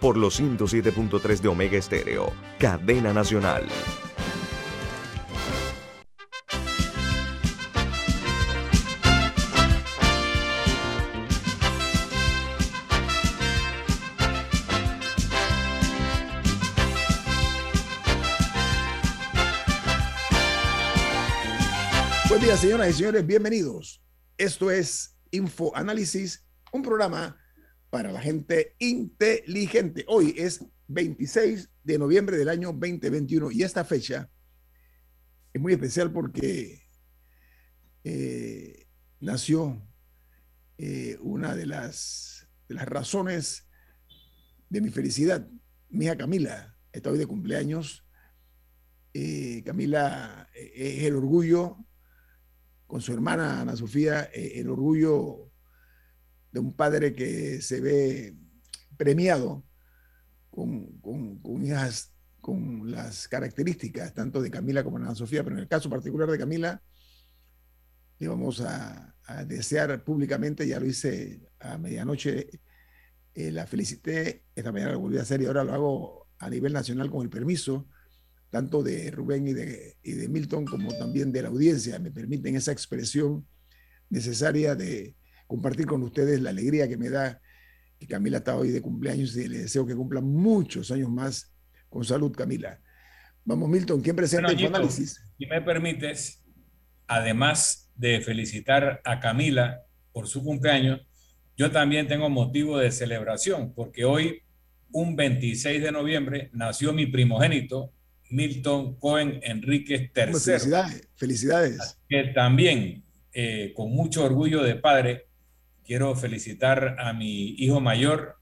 por los 107.3 de Omega Estéreo, cadena nacional. Buen día, señoras y señores, bienvenidos. Esto es Infoanálisis, un programa para la gente inteligente. Hoy es 26 de noviembre del año 2021 y esta fecha es muy especial porque eh, nació eh, una de las, razones de mi felicidad. Mi hija Camila está hoy de cumpleaños. Eh, Camila es el orgullo, con su hermana Ana Sofía, el orgullo de un padre que se ve premiado con, hijas con las características tanto de Camila como de Ana Sofía, pero en el caso particular de Camila, le vamos a, desear públicamente, ya lo hice a medianoche, eh, la felicité, esta mañana lo volví a hacer y ahora lo hago a nivel nacional con el permiso tanto de Rubén y de, y de Milton como también de la audiencia, me permiten esa expresión necesaria de, compartir con ustedes la alegría que me da que Camila está hoy de cumpleaños y le deseo que cumpla muchos años más con salud, Camila. Vamos, Milton, ¿quién presenta el análisis? Si me permites, además de felicitar a Camila por su cumpleaños, yo también tengo motivo de celebración, porque hoy, un 26 de noviembre, nació mi primogénito, Milton Cohen Enríquez III. Felicidades, felicidades. Que también, eh, con mucho orgullo de padre, quiero felicitar a mi hijo mayor,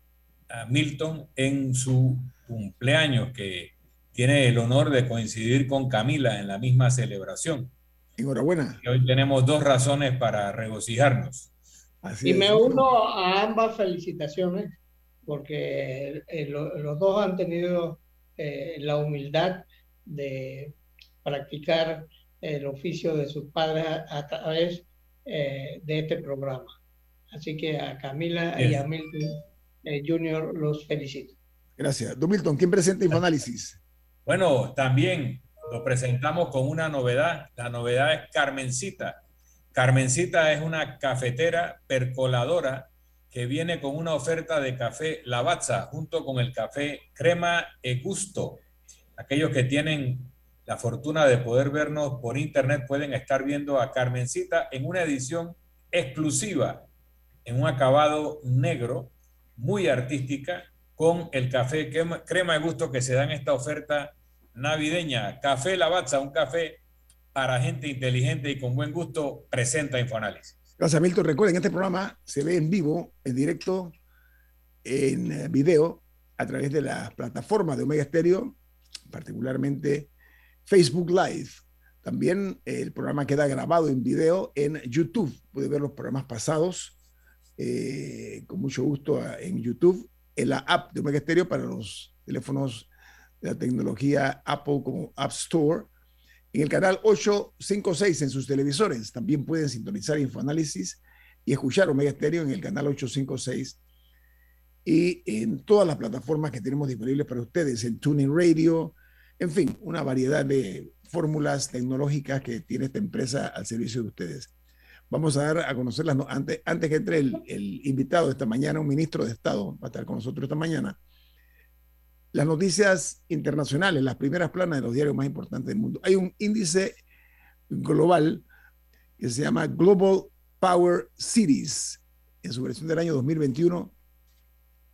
a Milton, en su cumpleaños, que tiene el honor de coincidir con Camila en la misma celebración. Enhorabuena. Y hoy tenemos dos razones para regocijarnos. y me uno a ambas felicitaciones, porque eh, los dos han tenido eh, la humildad de practicar el oficio de sus padres a, través eh, de este programa. Así que a Camila y a Milton eh, Junior los felicito. Gracias. Don Milton, ¿quién presenta Infoanálisis? Bueno, también lo presentamos con una novedad. La novedad es Carmencita. Carmencita es una cafetera percoladora que viene con una oferta de café Lavazza junto con el café Crema e Gusto. Aquellos que tienen la fortuna de poder vernos por internet pueden estar viendo a Carmencita en una edición exclusiva en un acabado negro, muy artística, con el café crema de gusto que se da en esta oferta navideña. Café Lavazza, un café para gente inteligente y con buen gusto, presenta Infoanálisis. Gracias, Milton. Recuerden, este programa se ve en vivo, en directo, en eh, video, a través de las plataformas de Omega Stereo, particularmente Facebook Live. También el programa queda grabado en video en YouTube. Puede ver los programas pasados eh, con mucho gusto en YouTube, en la app de Omega Stereo para los teléfonos de la tecnología Apple como App Store, en el canal 856 en sus televisores. También pueden sintonizar Infoanálisis y escuchar Omega Stereo en el canal 856 y en todas las plataformas que tenemos disponibles para ustedes, en Tuning Radio, en fin, una variedad de fórmulas tecnológicas que tiene esta empresa al servicio de ustedes. Vamos a dar a conocerlas antes, antes que entre el, invitado de esta mañana, un ministro de Estado, va a estar con nosotros esta mañana. Las noticias internacionales, las primeras planas de los diarios más importantes del mundo. Hay un índice global que se llama Global Power Cities. En su versión del año 2021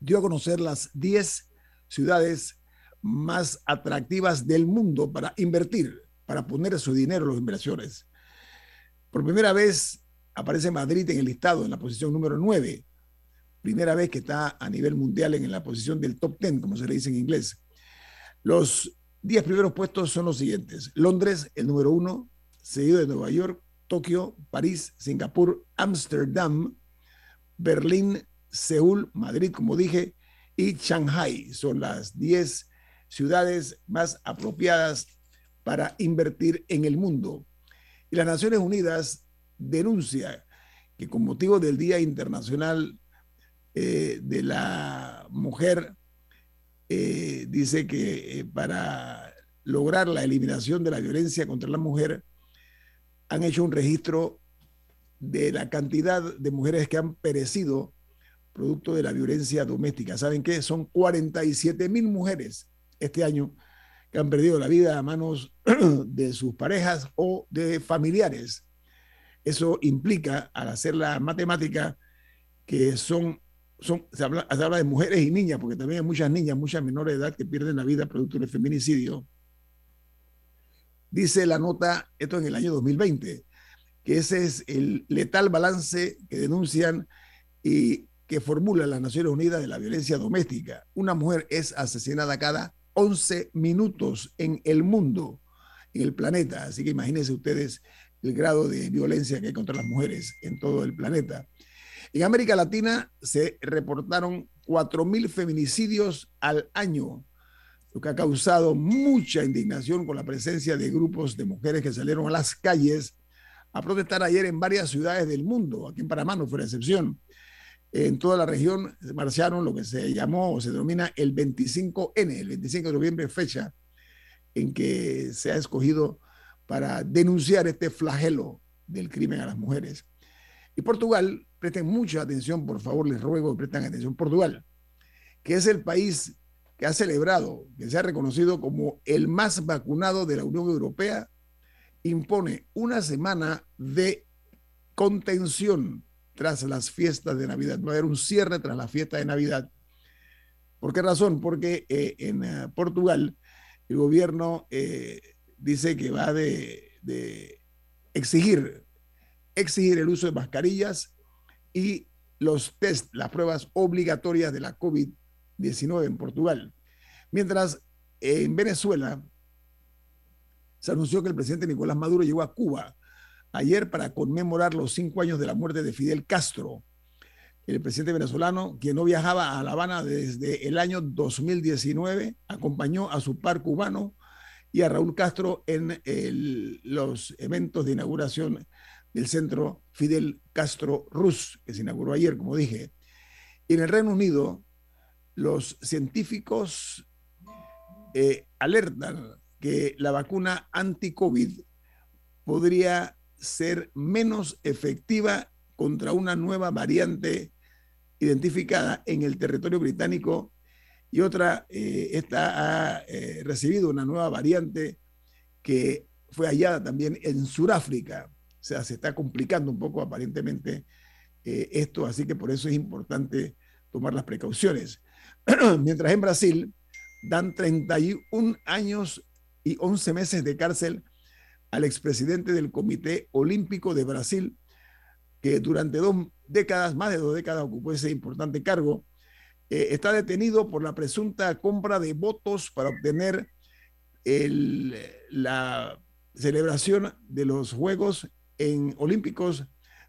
dio a conocer las 10 ciudades más atractivas del mundo para invertir, para poner su dinero en las inversiones. Por primera vez aparece Madrid en el listado, en la posición número 9. Primera vez que está a nivel mundial en la posición del top 10, como se le dice en inglés. Los 10 primeros puestos son los siguientes. Londres, el número uno, seguido de Nueva York, Tokio, París, Singapur, Ámsterdam, Berlín, Seúl, Madrid, como dije, y Shanghai. Son las 10 ciudades más apropiadas para invertir en el mundo. Y las Naciones Unidas denuncia que con motivo del Día Internacional eh, de la Mujer, eh, dice que eh, para lograr la eliminación de la violencia contra la mujer, han hecho un registro de la cantidad de mujeres que han perecido producto de la violencia doméstica. ¿Saben qué? Son 47 mil mujeres este año que han perdido la vida a manos de sus parejas o de familiares. Eso implica, al hacer la matemática, que son, son se, habla, se habla de mujeres y niñas, porque también hay muchas niñas, muchas menores de edad que pierden la vida producto del feminicidio. Dice la nota, esto en el año 2020, que ese es el letal balance que denuncian y que formula las Naciones Unidas de la violencia doméstica. Una mujer es asesinada cada 11 minutos en el mundo, en el planeta. Así que imagínense ustedes el grado de violencia que hay contra las mujeres en todo el planeta. En América Latina se reportaron 4.000 feminicidios al año, lo que ha causado mucha indignación con la presencia de grupos de mujeres que salieron a las calles a protestar ayer en varias ciudades del mundo. Aquí en Panamá no fue la excepción en toda la región marcharon lo que se llamó o se denomina el 25N, el 25 de noviembre, fecha en que se ha escogido para denunciar este flagelo del crimen a las mujeres. Y Portugal, presten mucha atención, por favor, les ruego que presten atención. Portugal, que es el país que ha celebrado, que se ha reconocido como el más vacunado de la Unión Europea, impone una semana de contención tras las fiestas de Navidad. Va a haber un cierre tras la fiesta de Navidad. ¿Por qué razón? Porque eh, en eh, Portugal el gobierno eh, dice que va de, exigir, exigir el uso de mascarillas y los test, las pruebas obligatorias de la COVID-19 en Portugal. Mientras en Venezuela se anunció que el presidente Nicolás Maduro llegó a Cuba ayer para conmemorar los cinco años de la muerte de Fidel Castro, el presidente venezolano, quien no viajaba a La Habana desde el año 2019, acompañó a su par cubano y a Raúl Castro en los eventos de inauguración del centro Fidel Castro Rus, que se inauguró ayer, como dije. En el Reino Unido, los científicos eh, alertan que la vacuna anti-COVID podría ser menos efectiva contra una nueva variante identificada en el territorio británico y otra, eh, esta ha eh, recibido una nueva variante que fue hallada también en Sudáfrica. O sea, se está complicando un poco aparentemente eh, esto, así que por eso es importante tomar las precauciones. Mientras en Brasil dan 31 años y 11 meses de cárcel al expresidente del Comité Olímpico de Brasil, que durante dos décadas, más de dos décadas, ocupó ese importante cargo, eh, está detenido por la presunta compra de votos para obtener la celebración de los Juegos Olímpicos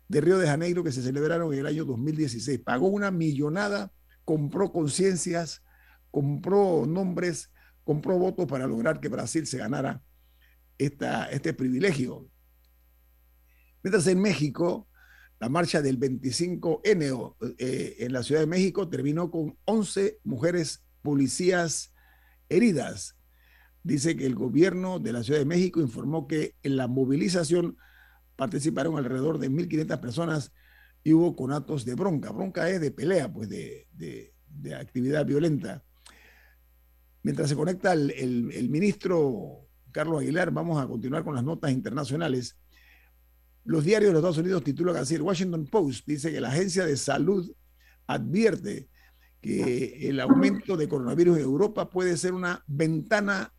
de Río de Janeiro que se celebraron en el año 2016. Pagó una millonada, compró conciencias, compró nombres, compró votos para lograr que Brasil se ganara este privilegio. Mientras en México, la marcha del 25N eh, en la Ciudad de México terminó con 11 mujeres policías heridas. Dice que el gobierno de la Ciudad de México informó que en la movilización participaron alrededor de 1.500 personas y hubo conatos de bronca. Bronca es de pelea, pues de, de, actividad violenta. Mientras se conecta el, el, el ministro Carlos Aguilar, vamos a continuar con las notas internacionales. Los diarios de los Estados Unidos titulan así, el Washington Post dice que la Agencia de Salud advierte que el aumento de coronavirus en Europa puede ser una ventana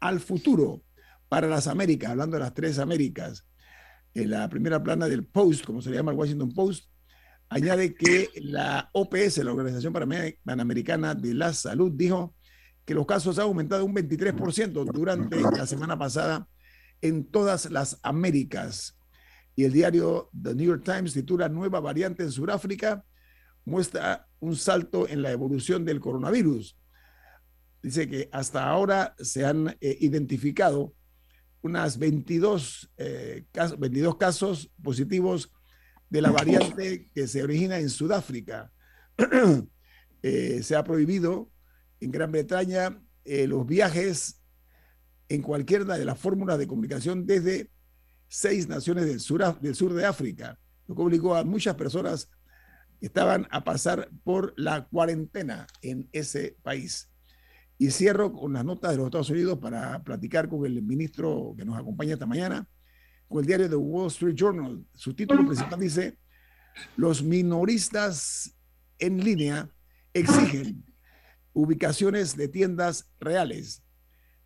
al futuro para las Américas, hablando de las tres Américas. En la primera plana del Post, como se le llama el Washington Post, añade que la OPS, la Organización Panamericana de la Salud, dijo que los casos han aumentado un 23% durante la semana pasada en todas las Américas. Y el diario The New York Times titula Nueva variante en Sudáfrica muestra un salto en la evolución del coronavirus. Dice que hasta ahora se han eh, identificado unas 22, 22 eh, casos positivos de la variante que se origina en Sudáfrica. Eh, se ha prohibido en Gran Bretaña los viajes en cualquiera de las fórmulas de comunicación desde seis naciones del sur, del sur de África, lo que obligó a muchas personas que estaban a pasar por la cuarentena en ese país. Y cierro con las notas de los Estados Unidos para platicar con el ministro que nos acompaña esta mañana, con el diario The Wall Street Journal. Su título principal dice, los minoristas en línea exigen ubicaciones de tiendas reales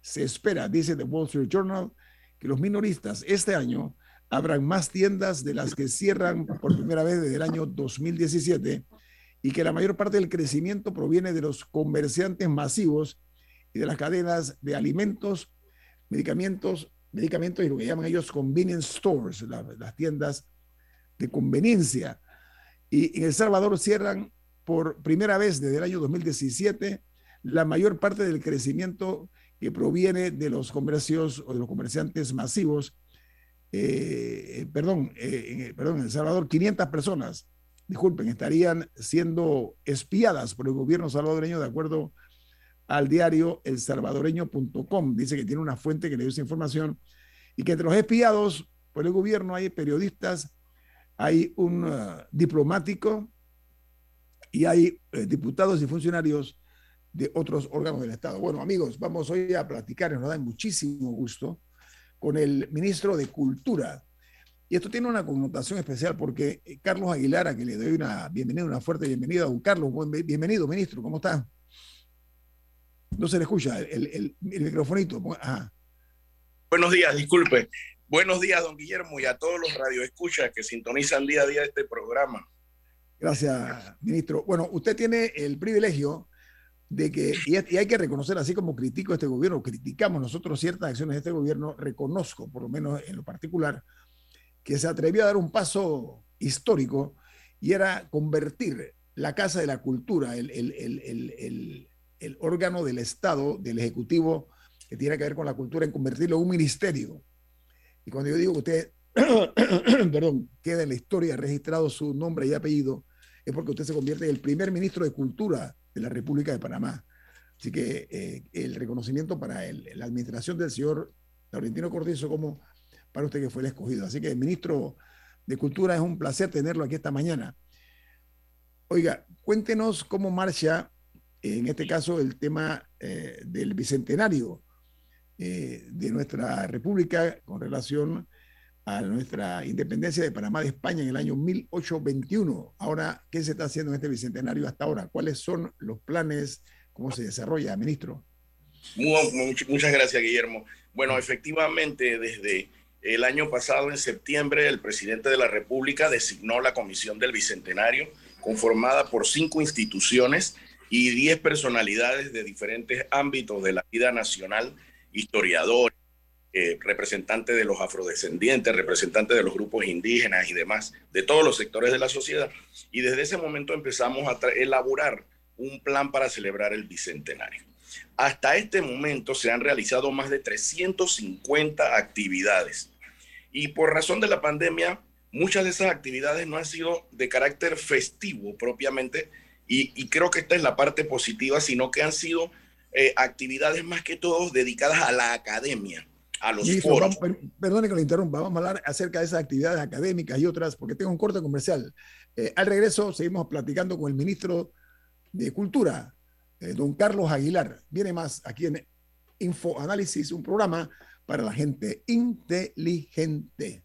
se espera, dice The Wall Street Journal, que los minoristas este año abran más tiendas de las que cierran por primera vez desde el año 2017 y que la mayor parte del crecimiento proviene de los comerciantes masivos y de las cadenas de alimentos, medicamentos, medicamentos y lo que llaman ellos convenience stores, las tiendas de conveniencia. Y en El Salvador cierran por primera vez desde el año 2017 la mayor parte del crecimiento que proviene de los comercios o de los comerciantes masivos, eh, perdón, eh, perdón, en El Salvador, 500 personas, disculpen, estarían siendo espiadas por el gobierno salvadoreño de acuerdo al diario elsalvadoreño.com. Dice que tiene una fuente que le dio esa información y que entre los espiados por el gobierno hay periodistas, hay un uh, diplomático y hay eh, diputados y funcionarios de otros órganos del Estado. Bueno, amigos, vamos hoy a platicar, nos da muchísimo gusto, con el ministro de Cultura. Y esto tiene una connotación especial porque eh, Carlos Aguilar, a que le doy una bienvenida, una fuerte bienvenida. Don Carlos, bienvenido, ministro, ¿cómo está? No se le escucha el, el, el microfonito. Buenos días, disculpe. Buenos días, don Guillermo, y a todos los radioescuchas que sintonizan día a día este programa. Gracias, ministro. Bueno, usted tiene el privilegio de que, y, hay que reconocer, así como critico este gobierno, criticamos nosotros ciertas acciones de este gobierno, reconozco, por lo menos en lo particular, que se atrevió a dar un paso histórico y era convertir la Casa de la Cultura, el, el, órgano del Estado, del Ejecutivo, que tiene que ver con la cultura, en convertirlo en un ministerio. Y cuando yo digo que usted, perdón, queda en la historia registrado su nombre y apellido, es porque usted se convierte en el primer ministro de Cultura de la República de Panamá. Así que eh, el reconocimiento para la administración del señor Laurentino Cortizo como para usted que fue el escogido. Así que, ministro de Cultura, es un placer tenerlo aquí esta mañana. Oiga, cuéntenos cómo marcha, en este caso, el tema eh, del bicentenario eh, de nuestra República con relación a nuestra independencia de Panamá de España en el año 1821. Ahora, ¿qué se está haciendo en este bicentenario hasta ahora? ¿Cuáles son los planes? ¿Cómo se desarrolla, ministro? muchas gracias, Guillermo. Bueno, efectivamente, desde el año pasado, en septiembre, el presidente de la República designó la Comisión del Bicentenario, conformada por cinco instituciones y diez personalidades de diferentes ámbitos de la vida nacional, historiadores, eh, representantes de los afrodescendientes, representantes de los grupos indígenas y demás, de todos los sectores de la sociedad. Y desde ese momento empezamos a elaborar un plan para celebrar el Bicentenario. Hasta este momento se han realizado más de 350 actividades. Y por razón de la pandemia, muchas de esas actividades no han sido de carácter festivo propiamente, y, creo que esta es la parte positiva, sino que han sido eh, actividades más que todo dedicadas a la academia a los foros. perdone que lo interrumpa, vamos a hablar acerca de esas actividades académicas y otras, porque tengo un corte comercial. Eh, al regreso seguimos platicando con el ministro de Cultura, eh, don Carlos Aguilar. Viene más aquí en Info Análisis, un programa para la gente inteligente.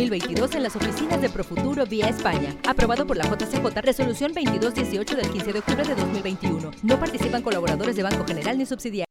2022 en las oficinas de Profuturo vía España. Aprobado por la JCJ, resolución 2218 del 15 de octubre de 2021. No participan colaboradores de Banco General ni subsidiarios.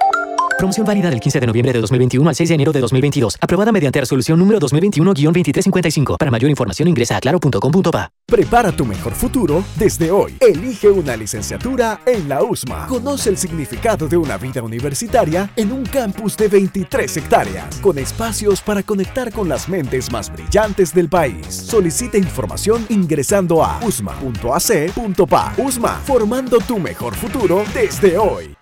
Promoción válida del 15 de noviembre de 2021 al 6 de enero de 2022. Aprobada mediante resolución número 2021-2355. Para mayor información ingresa a claro.com.pa. Prepara tu mejor futuro desde hoy. Elige una licenciatura en la USMA. Conoce el significado de una vida universitaria en un campus de 23 hectáreas, con espacios para conectar con las mentes más brillantes del país. Solicita información ingresando a usma.ac.pa. USMA, formando tu mejor futuro desde hoy.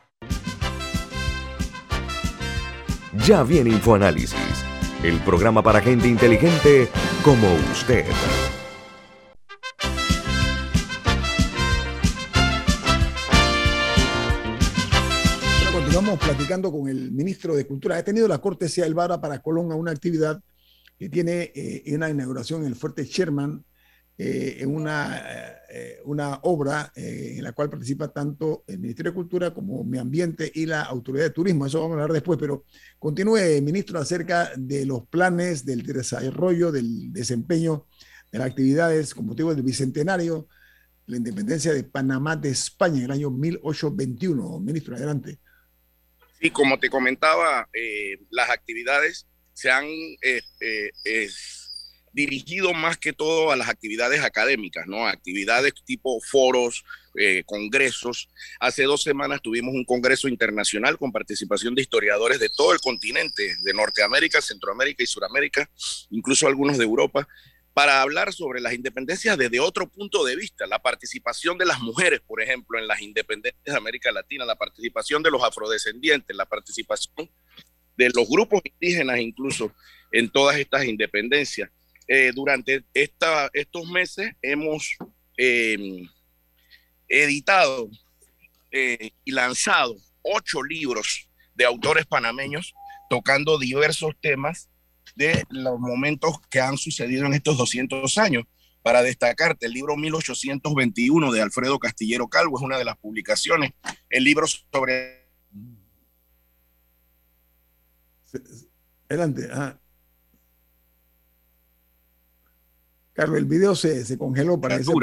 Ya viene InfoAnálisis, el programa para gente inteligente como usted. Continuamos platicando con el ministro de Cultura. He tenido la cortesía del Vara para Colón a una actividad que tiene eh, una inauguración en el Fuerte Sherman, eh, en una, eh, una obra eh, en la cual participa tanto el Ministerio de Cultura como Medio Ambiente y la Autoridad de Turismo. Eso vamos a hablar después, pero continúe, ministro, acerca de los planes del desarrollo, del desempeño de las actividades con motivo del Bicentenario, la independencia de Panamá de España en el año 1821. Ministro, adelante. Sí, como te comentaba, las actividades se han dirigido más que todo a las actividades académicas, ¿no? Actividades tipo foros, eh, congresos. Hace dos semanas tuvimos un congreso internacional con participación de historiadores de todo el continente, de Norteamérica, Centroamérica y Suramérica, incluso algunos de Europa, para hablar sobre las independencias desde otro punto de vista, la participación de las mujeres, por ejemplo, en las independencias de América Latina, la participación de los afrodescendientes, la participación de los grupos indígenas incluso en todas estas independencias. Eh, durante estos meses hemos em, editado eh, y lanzado ocho libros de autores panameños tocando diversos temas de los momentos que han sucedido en estos 200 años. Para destacarte, el libro 1821 de Alfredo Castillero Calvo es una de las publicaciones. El libro sobre... Adelante. Ah. El video se, se congeló para eso.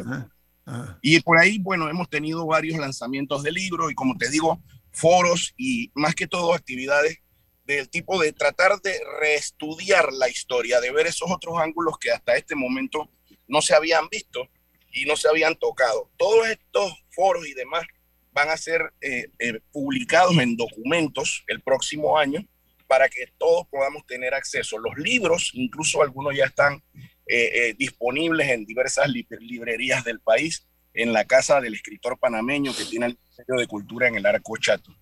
Y por ahí, bueno, hemos tenido varios lanzamientos de libros y como te digo, foros y más que todo actividades del tipo de tratar de reestudiar la historia, de ver esos otros ángulos que hasta este momento no se habían visto y no se habían tocado. Todos estos foros y demás van a ser eh, eh, publicados en documentos el próximo año para que todos podamos tener acceso. Los libros, incluso algunos ya están eh, disponibles en diversas librerías del país, en la casa del escritor panameño que tiene el Ministerio de Cultura en el Arco Chato.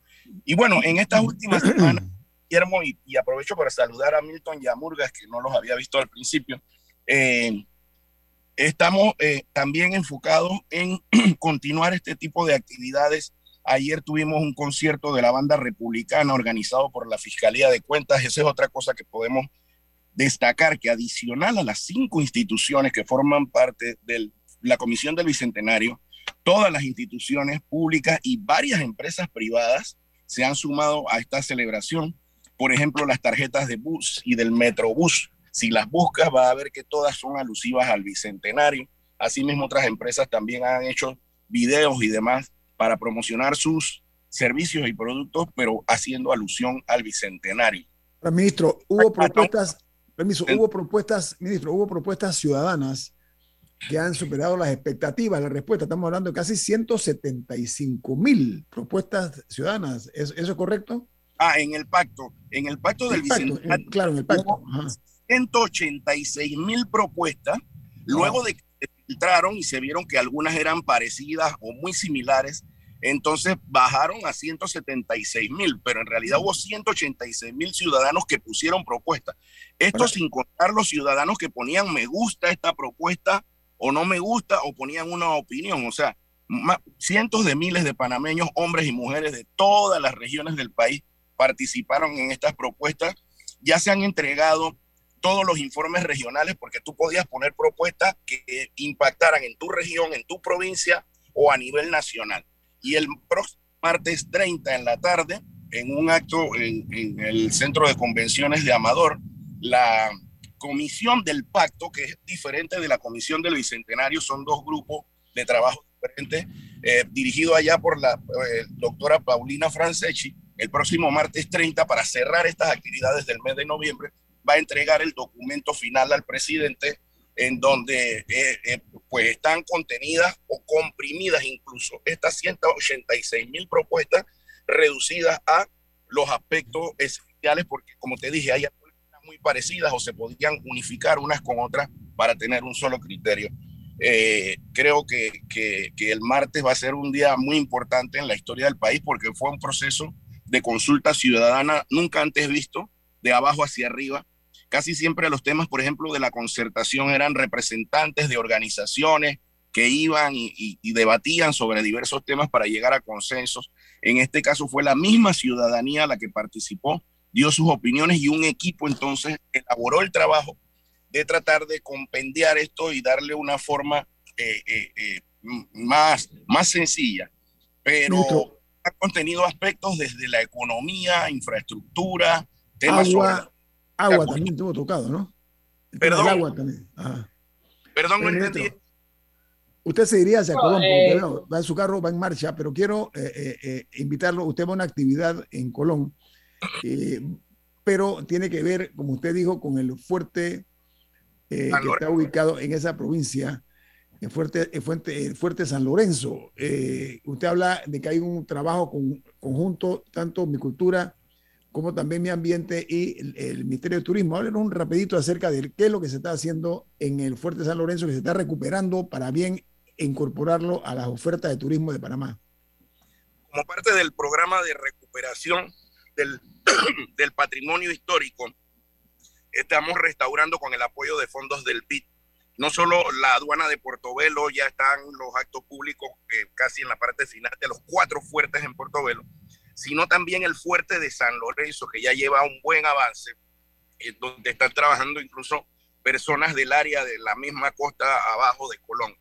Y bueno, en estas últimas semanas, Guillermo, y, y, aprovecho para saludar a Milton y a Murgas, que no los había visto al principio, Estamos eh, también enfocados en continuar este tipo de actividades. Ayer tuvimos un concierto de la banda republicana organizado por la Fiscalía de Cuentas. Esa es otra cosa que podemos destacar, que adicional a las cinco instituciones que forman parte de la Comisión del Bicentenario, todas las instituciones públicas y varias empresas privadas se han sumado a esta celebración. Por ejemplo, las tarjetas de bus y del Metrobús si las buscas, va a ver que todas son alusivas al bicentenario. Asimismo, otras empresas también han hecho videos y demás para promocionar sus servicios y productos, pero haciendo alusión al bicentenario. Ministro, hubo propuestas, permiso, hubo propuestas, ministro, hubo propuestas ciudadanas que han superado las expectativas, la respuesta. Estamos hablando de casi 175 mil propuestas ciudadanas. ¿Eso, es correcto? Ah, en el pacto, en el pacto del bicentenario. claro, en el pacto. 186 mil propuestas, luego de que se filtraron y se vieron que algunas eran parecidas o muy similares, entonces bajaron a 176 mil, pero en realidad hubo 186 mil ciudadanos que pusieron propuestas. Esto sin contar los ciudadanos que ponían me gusta esta propuesta o no me gusta o ponían una opinión. O sea, cientos de miles de panameños, hombres y mujeres de todas las regiones del país participaron en estas propuestas. Ya se han entregado todos los informes regionales porque tú podías poner propuestas que impactaran en tu región, en tu provincia o a nivel nacional. Y el próximo martes 30 en la tarde, en un acto en, el Centro de Convenciones de Amador, la comisión del pacto, que es diferente de la comisión del Bicentenario, son dos grupos de trabajo diferentes, eh, dirigido allá por la eh, doctora Paulina Franceschi, el próximo martes 30 para cerrar estas actividades del mes de noviembre va a entregar el documento final al presidente en donde eh, eh, pues están contenidas o comprimidas incluso estas 186 mil propuestas reducidas a los aspectos esenciales porque como te dije hay muy parecidas o se podrían unificar unas con otras para tener un solo criterio. Eh, creo que, que el martes va a ser un día muy importante en la historia del país porque fue un proceso de consulta ciudadana nunca antes visto, de abajo hacia arriba, Casi siempre los temas, por ejemplo, de la concertación eran representantes de organizaciones que iban y, debatían sobre diversos temas para llegar a consensos. En este caso fue la misma ciudadanía la que participó, dio sus opiniones y un equipo entonces elaboró el trabajo de tratar de compendiar esto y darle una forma eh, eh, eh, más, más sencilla. Pero ha contenido aspectos desde la economía, infraestructura, temas Agua, Agua también tuvo tocado, ¿no? Perdón. agua también. Perdón, no entendí. Usted se iría hacia Colón, porque eh, va en su carro, va en marcha, pero quiero eh, eh, invitarlo. Usted va a una actividad en Colón, pero tiene que ver, como usted dijo, con el fuerte que está ubicado en esa provincia, en Fuerte, Fuerte, Fuerte San Lorenzo. usted habla de que hay un trabajo conjunto, tanto mi cultura como también mi ambiente y el, Ministerio de Turismo. Háblenos un rapidito acerca de qué es lo que se está haciendo en el Fuerte San Lorenzo, que se está recuperando para bien incorporarlo a las ofertas de turismo de Panamá. Como parte del programa de recuperación del, del patrimonio histórico, estamos restaurando con el apoyo de fondos del PIT. No solo la aduana de Portobelo, ya están los actos públicos eh, casi en la parte final de los cuatro fuertes en Portobelo, sino también el fuerte de San Lorenzo, que ya lleva un buen avance, eh, donde están trabajando incluso personas del área de la misma costa abajo de Colón.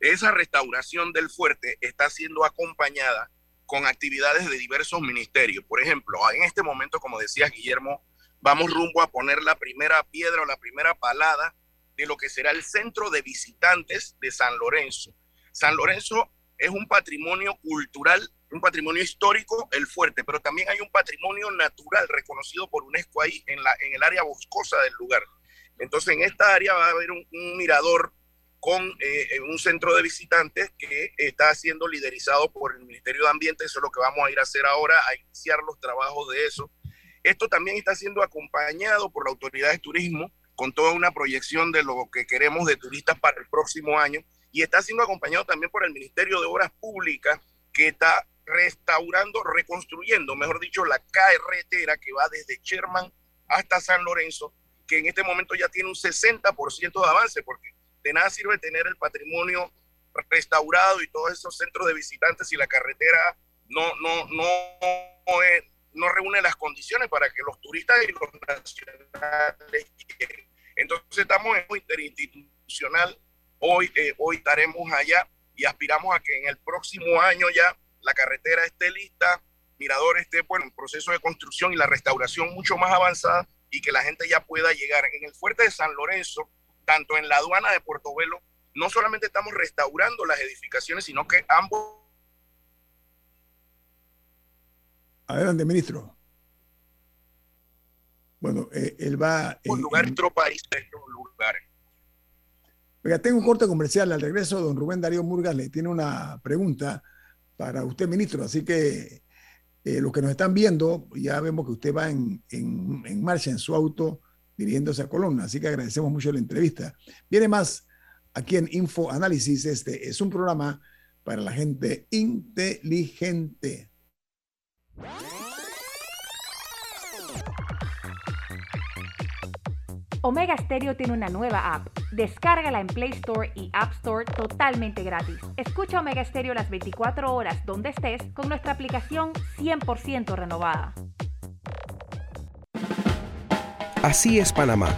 Esa restauración del fuerte está siendo acompañada con actividades de diversos ministerios. Por ejemplo, en este momento, como decía Guillermo, vamos rumbo a poner la primera piedra o la primera palada de lo que será el centro de visitantes de San Lorenzo. San Lorenzo es un patrimonio cultural un patrimonio histórico, el fuerte, pero también hay un patrimonio natural reconocido por UNESCO ahí en, la, en el área boscosa del lugar. Entonces, en esta área va a haber un, mirador con eh, un centro de visitantes que está siendo liderizado por el Ministerio de Ambiente. Eso es lo que vamos a ir a hacer ahora, a iniciar los trabajos de eso. Esto también está siendo acompañado por la Autoridad de Turismo con toda una proyección de lo que queremos de turistas para el próximo año y está siendo acompañado también por el Ministerio de Obras Públicas que está restaurando, reconstruyendo, mejor dicho, la carretera que va desde Sherman hasta San Lorenzo, que en este momento ya tiene un 60% de avance, porque de nada sirve tener el patrimonio restaurado y todos esos centros de visitantes si la carretera no, no, no, no, reúne las condiciones para que los turistas y los nacionales lleguen. Entonces estamos en interinstitucional, hoy, eh, hoy estaremos allá y aspiramos a que en el próximo año ya la carretera esté lista, Mirador esté bueno, en proceso de construcción y la restauración mucho más avanzada y que la gente ya pueda llegar. En el fuerte de San Lorenzo, tanto en la aduana de Puerto Velo, no solamente estamos restaurando las edificaciones, sino que ambos... Adelante, ministro. Bueno, eh, él va... Un lugar, otro país, lugares. Oiga, tengo un corte comercial. Al regreso, don Rubén Darío Murgas le tiene una pregunta para usted, ministro. Así que eh, los que nos están viendo, ya vemos que usted va en, en, marcha en su auto dirigiéndose a Colón. Así que agradecemos mucho la entrevista. Viene más aquí en Info Análisis. Este es un programa para la gente inteligente. Omega Stereo tiene una nueva app. Descárgala en Play Store y App Store totalmente gratis. Escucha Omega Stereo las 24 horas donde estés con nuestra aplicación 100% renovada. Así es Panamá.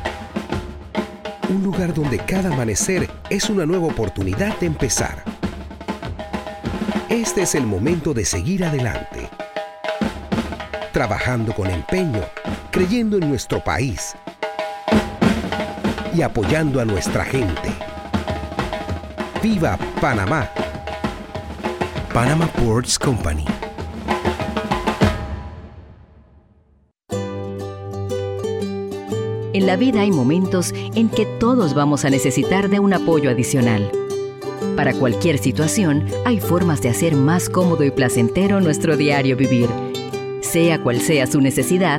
Un lugar donde cada amanecer es una nueva oportunidad de empezar. Este es el momento de seguir adelante. Trabajando con empeño, creyendo en nuestro país y apoyando a nuestra gente. ¡Viva Panamá! Panama Ports Company. En la vida hay momentos en que todos vamos a necesitar de un apoyo adicional. Para cualquier situación, hay formas de hacer más cómodo y placentero nuestro diario vivir. Sea cual sea su necesidad,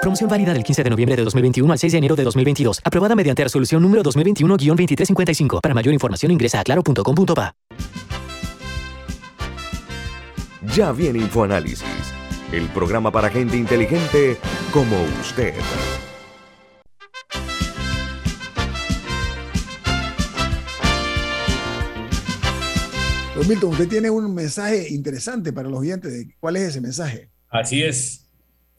Promoción válida del 15 de noviembre de 2021 al 6 de enero de 2022. Aprobada mediante resolución número 2021-2355. Para mayor información ingresa a claro.com.pa. Ya viene InfoAnálisis, el programa para gente inteligente como usted. Don Milton, usted tiene un mensaje interesante para los oyentes. ¿Cuál es ese mensaje? Así es.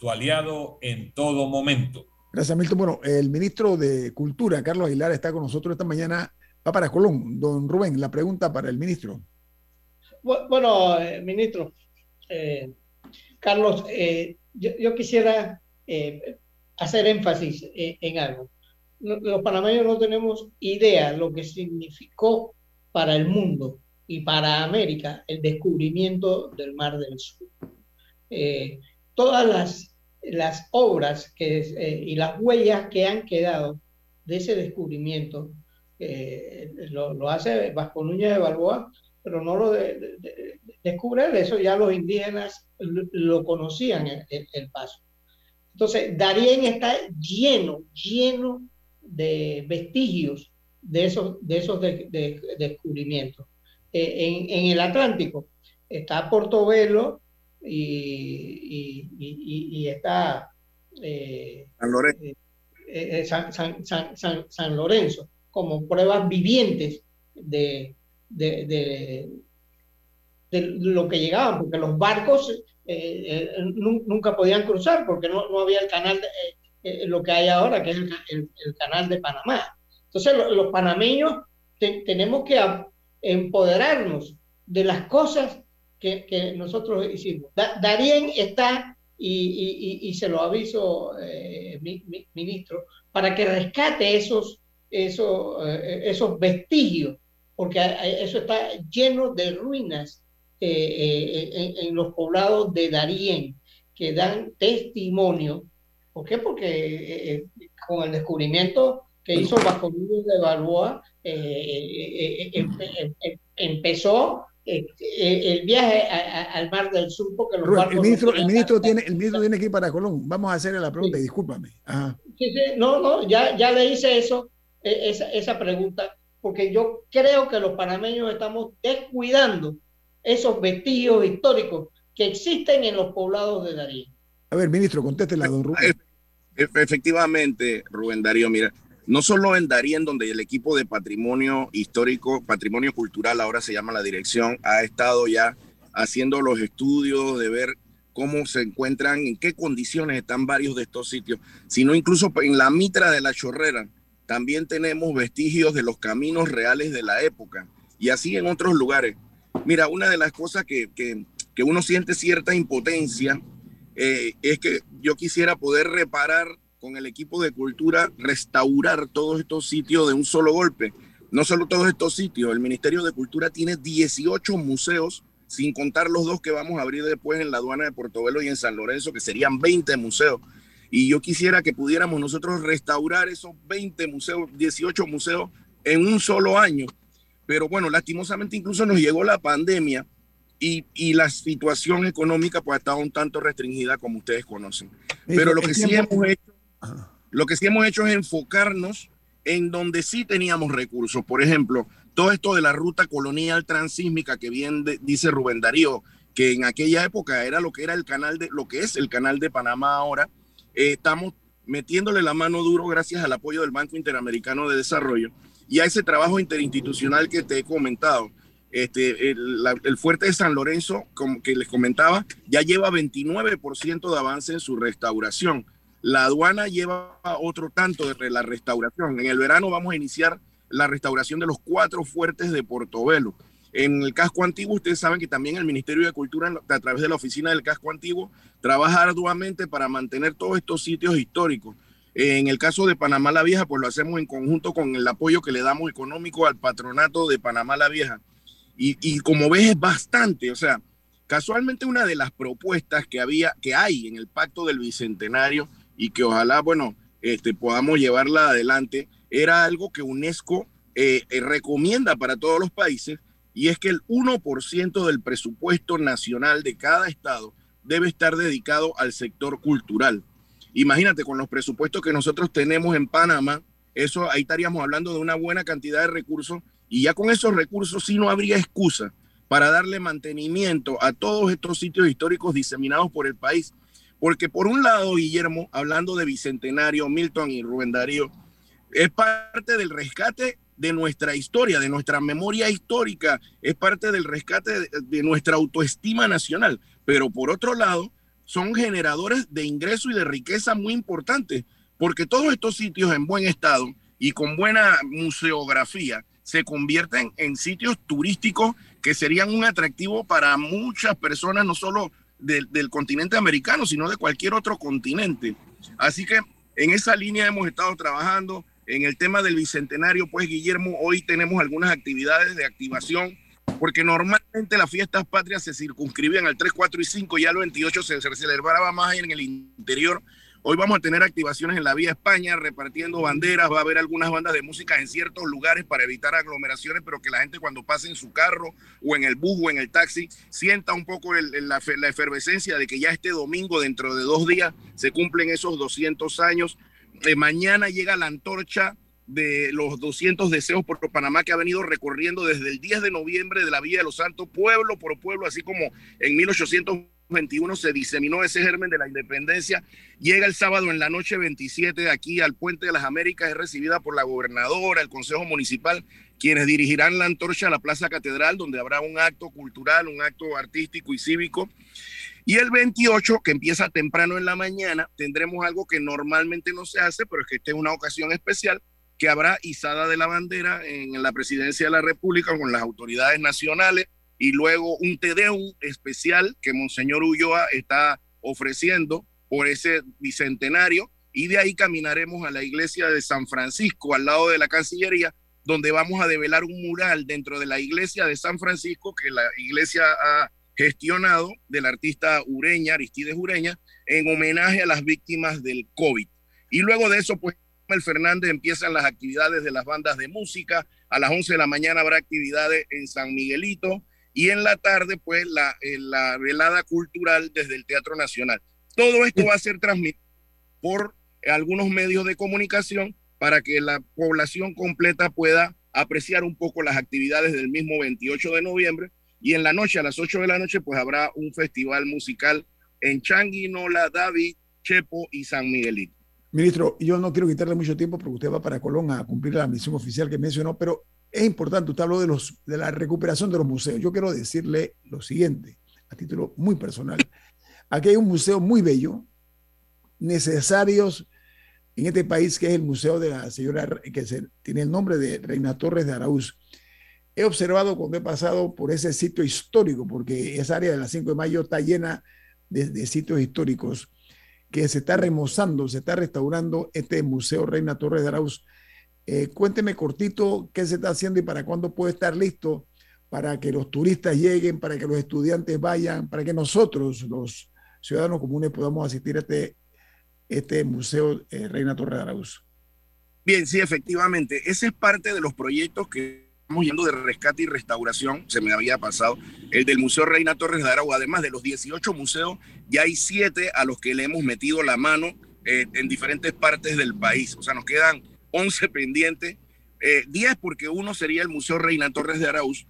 tu aliado en todo momento. Gracias, Milton. Bueno, el ministro de Cultura, Carlos Aguilar, está con nosotros esta mañana. Va para Colón. Don Rubén, la pregunta para el ministro. Bueno, eh, ministro, eh, Carlos, eh, yo, quisiera hacer énfasis en algo. Los panameños no tenemos idea lo que significó para el mundo y para América el descubrimiento del Mar del Sur. todas las las obras que, eh, y las huellas que han quedado de ese descubrimiento. Eh, lo, lo, hace Vasco Núñez de Balboa, pero no lo de, descubre él, eso ya los indígenas lo, conocían el, paso. Entonces, Darién está lleno, lleno de vestigios de esos, de esos descubrimientos. Eh, en, en, el Atlántico está Portobelo, y, y, y, está eh, San, Lorenzo. Eh, eh, San, San, San, Lorenzo como pruebas vivientes de, de, de, lo que llegaban, porque los barcos nunca podían cruzar porque no, no había el canal, de, lo que hay ahora, que es el, el, canal de Panamá. Entonces los, panameños tenemos que empoderarnos de las cosas que, nosotros hicimos. Darien está, y, y, se lo aviso, eh, mi, ministro, para que rescate esos, esos, eh, esos vestigios, porque eso está lleno de ruinas eh, en, los poblados de Darien, que dan testimonio. ¿Por qué? Porque con el descubrimiento que hizo Vasco de Balboa, em, em, em, empezó eh, el viaje al Mar del Sur porque los el ministro, el ministro tiene el ministro tiene que ir para Colón. Vamos a hacerle la pregunta, discúlpame. Sí, sí, no, no, ya, ya le hice eso, e, esa, esa pregunta, porque yo creo que los panameños estamos descuidando esos vestigios históricos que existen en los poblados de Darío. A ver, ministro, contéstela, don Rubén. Efectivamente, Rubén Darío, mira, no solo en Darien, donde el equipo de patrimonio histórico, patrimonio cultural, ahora se llama la dirección, ha estado ya haciendo los estudios de ver cómo se encuentran, en qué condiciones están varios de estos sitios, sino incluso en la mitra de la chorrera también tenemos vestigios de los caminos reales de la época y así en otros lugares. Mira, una de las cosas que, que, uno siente cierta impotencia eh, es que yo quisiera poder reparar con el equipo de cultura restaurar todos estos sitios de un solo golpe. No solo todos estos sitios, el Ministerio de Cultura tiene 18 museos, sin contar los dos que vamos a abrir después en la aduana de Portobelo y en San Lorenzo, que serían 20 museos. Y yo quisiera que pudiéramos nosotros restaurar esos 20 museos, 18 museos en un solo año. Pero bueno, lastimosamente incluso nos llegó la pandemia y, y, la situación económica pues ha estado un tanto restringida como ustedes conocen. Pero lo que sí hemos hecho lo que sí hemos hecho es enfocarnos en donde sí teníamos recursos. Por ejemplo, todo esto de la ruta colonial transísmica que bien dice Rubén Darío, que en aquella época era lo que era el canal de lo que es el canal de Panamá ahora, eh, estamos metiéndole la mano duro gracias al apoyo del Banco Interamericano de Desarrollo y a ese trabajo interinstitucional que te he comentado. Este, el, el fuerte de San Lorenzo, como que les comentaba, ya lleva 29% de avance en su restauración la aduana lleva otro tanto de la restauración. En el verano vamos a iniciar la restauración de los cuatro fuertes de Portobelo. En el casco antiguo, ustedes saben que también el Ministerio de Cultura, a través de la oficina del casco antiguo, trabaja arduamente para mantener todos estos sitios históricos. En el caso de Panamá la Vieja, pues lo hacemos en conjunto con el apoyo que le damos económico al patronato de Panamá la Vieja. Y, y como ves, es bastante. O sea, casualmente una de las propuestas que había, que hay en el Pacto del Bicentenario, y que ojalá, bueno, este, podamos llevarla adelante, era algo que UNESCO eh, eh, recomienda para todos los países y es que el 1% del presupuesto nacional de cada estado debe estar dedicado al sector cultural. Imagínate, con los presupuestos que nosotros tenemos en Panamá, eso ahí estaríamos hablando de una buena cantidad de recursos y ya con esos recursos sí no habría excusa para darle mantenimiento a todos estos sitios históricos diseminados por el país porque por un lado, Guillermo, hablando de Bicentenario, Milton y Rubén Darío, es parte del rescate de nuestra historia, de nuestra memoria histórica, es parte del rescate de, nuestra autoestima nacional. Pero por otro lado, son generadores de ingreso y de riqueza muy importantes, porque todos estos sitios en buen estado y con buena museografía se convierten en sitios turísticos que serían un atractivo para muchas personas, no solo del, continente americano, sino de cualquier otro continente. Así que en esa línea hemos estado trabajando. En el tema del bicentenario, pues Guillermo, hoy tenemos algunas actividades de activación porque normalmente las fiestas patrias se circunscribían al 3, 4 y 5 y al 28 se, se celebraba más en el interior Hoy vamos a tener activaciones en la vía España, repartiendo banderas, va a haber algunas bandas de música en ciertos lugares para evitar aglomeraciones, pero que la gente cuando pase en su carro o en el bus o en el taxi sienta un poco la, efervescencia de que ya este domingo, dentro de dos días, se cumplen esos 200 años. De mañana llega la antorcha de los 200 deseos por Panamá que ha venido recorriendo desde el 10 de noviembre de la Vía de los Santos, pueblo por pueblo, así como en 1800 21 se diseminó ese germen de la independencia. Llega el sábado en la noche 27 aquí al Puente de las Américas, es recibida por la gobernadora, el Consejo Municipal, quienes dirigirán la antorcha a la Plaza Catedral, donde habrá un acto cultural, un acto artístico y cívico. Y el 28, que empieza temprano en la mañana, tendremos algo que normalmente no se hace, pero es que esta es una ocasión especial, que habrá izada de la bandera en la presidencia de la República con las autoridades nacionales y luego un Tedeum especial que Monseñor Ulloa está ofreciendo por ese bicentenario y de ahí caminaremos a la iglesia de San Francisco al lado de la Cancillería donde vamos a develar un mural dentro de la iglesia de San Francisco que la iglesia ha gestionado del artista Ureña, Aristides Ureña, en homenaje a las víctimas del COVID. Y luego de eso, pues, el Fernández empiezan las actividades de las bandas de música. A las 11 de la mañana habrá actividades en San Miguelito, y en la tarde, pues, la, eh, la velada cultural desde el Teatro Nacional. Todo esto va a ser transmitido por algunos medios de comunicación para que la población completa pueda apreciar un poco las actividades del mismo 28 de noviembre. Y en la noche, a las 8 de la noche, pues habrá un festival musical en Changuinola, David, Chepo y San Miguelito. Ministro, yo no quiero quitarle mucho tiempo porque usted va para Colón a cumplir la misión oficial que mencionó, pero es importante, usted habló de, los, de la recuperación de los museos. Yo quiero decirle lo siguiente, a título muy personal. Aquí hay un museo muy bello, necesarios en este país, que es el Museo de la Señora, que se, tiene el nombre de Reina Torres de Araúz. He observado cuando he pasado por ese sitio histórico, porque esa área de la 5 de mayo está llena de, de sitios históricos, que se está remozando, se está restaurando este Museo Reina Torres de Araúz eh, cuénteme cortito qué se está haciendo y para cuándo puede estar listo para que los turistas lleguen, para que los estudiantes vayan, para que nosotros, los ciudadanos comunes, podamos asistir a este, este Museo eh, Reina Torre de Arauz. Bien, sí, efectivamente. Ese es parte de los proyectos que estamos yendo de rescate y restauración, se me había pasado, el del Museo Reina Torres de Arauz. Además de los 18 museos, ya hay siete a los que le hemos metido la mano eh, en diferentes partes del país. O sea, nos quedan 11 pendientes, 10 eh, porque uno sería el Museo Reina Torres de Arauz.